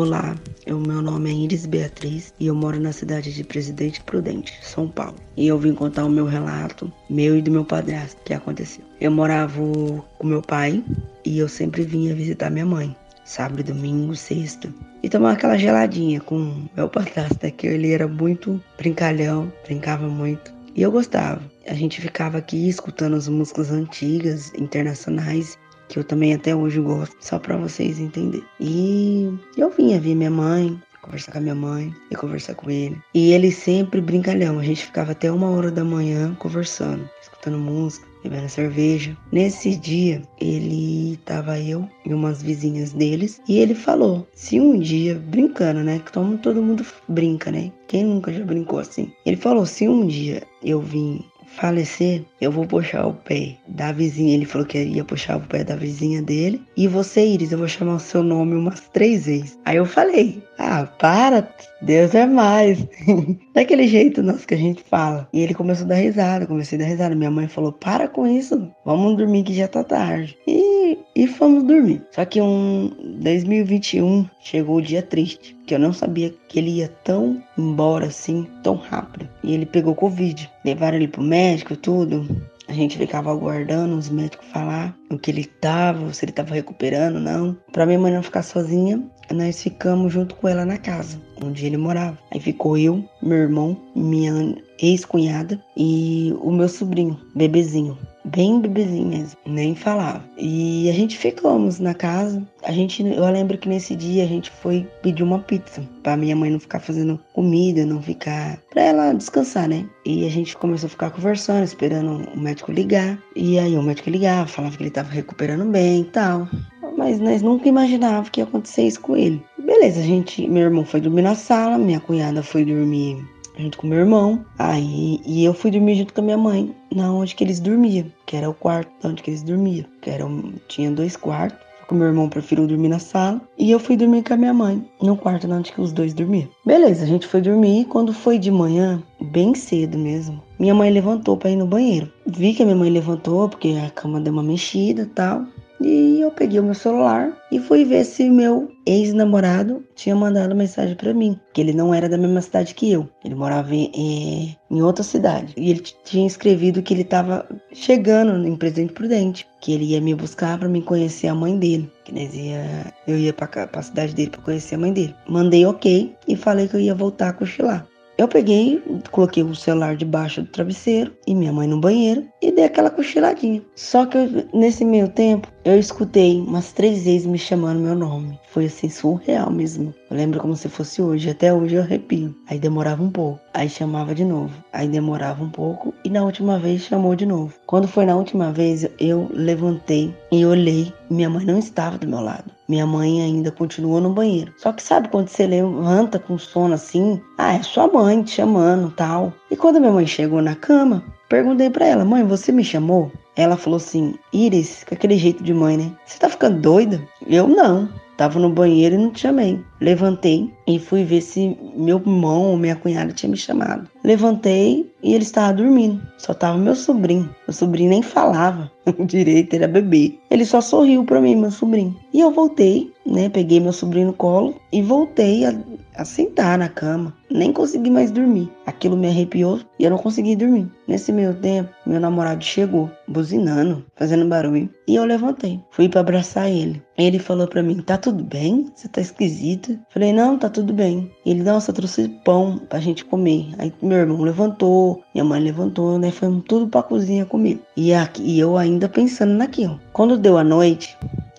Olá, o meu nome é Iris Beatriz e eu moro na cidade de Presidente Prudente, São Paulo. E eu vim contar o meu relato, meu e do meu padrasto, que aconteceu. Eu morava com meu pai e eu sempre vinha visitar minha mãe, sábado, domingo, sexta. E tomar aquela geladinha com meu padrasto, né, que ele era muito brincalhão, brincava muito. E eu gostava. A gente ficava aqui escutando as músicas antigas, internacionais, que eu também até hoje gosto, só para vocês entenderem. E eu vinha ver minha mãe, conversar com a minha mãe e conversar com ele. E ele sempre brincalhão, a gente ficava até uma hora da manhã conversando, escutando música, bebendo cerveja. Nesse dia, ele tava eu e umas vizinhas deles e ele falou: se um dia, brincando, né? Que todo mundo brinca, né? Quem nunca já brincou assim? Ele falou: se um dia eu vim falecer, eu vou puxar o pé da vizinha. Ele falou que ia puxar o pé da vizinha dele. E você, Iris, eu vou chamar o seu nome umas três vezes. Aí eu falei: Ah, para, Deus é mais. Daquele jeito nosso que a gente fala. E ele começou a dar risada, comecei a dar risada. Minha mãe falou: Para com isso, vamos dormir que já tá tarde. E, e fomos dormir. Só que um 2021 chegou o dia triste, que eu não sabia que ele ia tão embora assim, tão rápido. E ele pegou Covid. Levaram ele pro médico, tudo. A gente ficava aguardando os médicos falar o que ele estava, se ele estava recuperando, não. Para minha mãe não ficar sozinha, nós ficamos junto com ela na casa onde ele morava. Aí ficou eu, meu irmão, minha ex-cunhada e o meu sobrinho, bebezinho bem bebezinho mesmo, nem falava. E a gente ficamos na casa. A gente, eu lembro que nesse dia a gente foi pedir uma pizza para minha mãe não ficar fazendo comida, não ficar para ela descansar, né? E a gente começou a ficar conversando, esperando o médico ligar. E aí o médico ligava, falava que ele tava recuperando bem e tal. Mas nós nunca imaginávamos que ia acontecer isso com ele. Beleza, a gente, meu irmão foi dormir na sala, minha cunhada foi dormir junto com meu irmão. Aí, e eu fui dormir junto com a minha mãe, na onde que eles dormiam, que era o quarto onde que eles dormiam, que era tinha dois quartos. Com meu irmão preferiu dormir na sala e eu fui dormir com a minha mãe no quarto onde que os dois dormiam. Beleza, a gente foi dormir. Quando foi de manhã, bem cedo mesmo, minha mãe levantou para ir no banheiro. Vi que a minha mãe levantou porque a cama deu uma mexida e tal. E eu peguei o meu celular e fui ver se meu ex-namorado tinha mandado mensagem para mim, que ele não era da mesma cidade que eu. Ele morava em, em outra cidade. E ele tinha escrevido que ele estava chegando em Presidente Prudente, que ele ia me buscar para me conhecer a mãe dele, que nós ia, eu ia para a cidade dele para conhecer a mãe dele. Mandei OK e falei que eu ia voltar a cochilar. Eu peguei, coloquei o celular debaixo do travesseiro e minha mãe no banheiro e dei aquela cochiladinha. Só que eu, nesse meio tempo eu escutei umas três vezes me chamando meu nome. Foi assim surreal mesmo. Eu lembro como se fosse hoje, até hoje eu arrepio. Aí demorava um pouco, aí chamava de novo, aí demorava um pouco e na última vez chamou de novo. Quando foi na última vez, eu levantei e olhei, minha mãe não estava do meu lado. Minha mãe ainda continuou no banheiro. Só que sabe quando você levanta com sono assim? Ah, é sua mãe te chamando, tal. E quando minha mãe chegou na cama, perguntei para ela: "Mãe, você me chamou?" Ela falou assim: "Iris, com aquele jeito de mãe, né? Você tá ficando doida?" Eu não. Tava no banheiro e não te chamei. Levantei e fui ver se meu irmão ou minha cunhada tinha me chamado. Levantei e ele estava dormindo. Só tava meu sobrinho. Meu sobrinho nem falava direito, era bebê. Ele só sorriu para mim, meu sobrinho. E eu voltei, né? Peguei meu sobrinho no colo e voltei a, a sentar na cama. Nem consegui mais dormir. Aquilo me arrepiou e eu não consegui dormir. Nesse meio tempo, meu namorado chegou, buzinando, fazendo barulho. E eu levantei. Fui para abraçar ele. Ele falou para mim: Tá tudo bem? Você tá esquisita? Falei: Não, tá tudo bem. Ele, nossa, trouxe pão pra gente comer. Aí meu irmão levantou, minha mãe levantou, né? Foi tudo pra cozinha comigo. E, aqui, e eu ainda pensando naquilo. Quando deu a noite,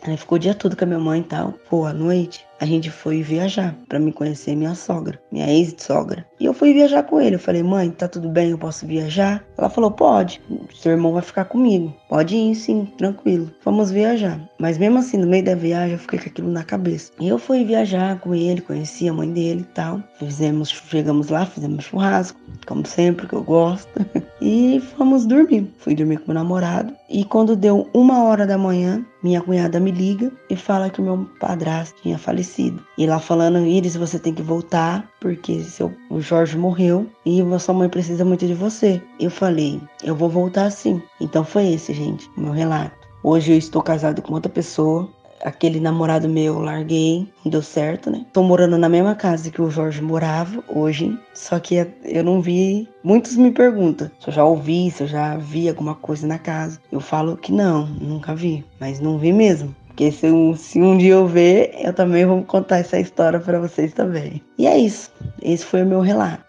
ela ficou o dia todo com a minha mãe e tal. Pô, à noite, a gente foi viajar para me conhecer minha sogra, minha ex-sogra. E eu fui viajar com ele. Eu falei, mãe, tá tudo bem? Eu posso viajar? Ela falou, pode. Seu irmão vai ficar comigo. Pode ir, sim, tranquilo. Vamos viajar. Mas mesmo assim, no meio da viagem, eu fiquei com aquilo na cabeça. E eu fui viajar com ele, conheci a mãe dele e tal. Fizemos, chegamos lá, fizemos churrasco, como sempre, que eu gosto. e fomos dormir. Fui dormir com meu namorado. E quando deu uma hora da manhã, minha cunhada me liga e fala que meu padrasto tinha falecido. E lá falando, Iris, você tem que voltar, porque seu, o Jorge morreu e sua mãe precisa muito de você. Eu falei, eu vou voltar sim. Então foi esse, gente, meu relato. Hoje eu estou casado com outra pessoa, aquele namorado meu larguei, não deu certo, né? Tô morando na mesma casa que o Jorge morava hoje, só que eu não vi. Muitos me perguntam se eu já ouvi, se eu já vi alguma coisa na casa. Eu falo que não, nunca vi, mas não vi mesmo. Porque se um, se um dia eu ver, eu também vou contar essa história para vocês também. E é isso. Esse foi o meu relato.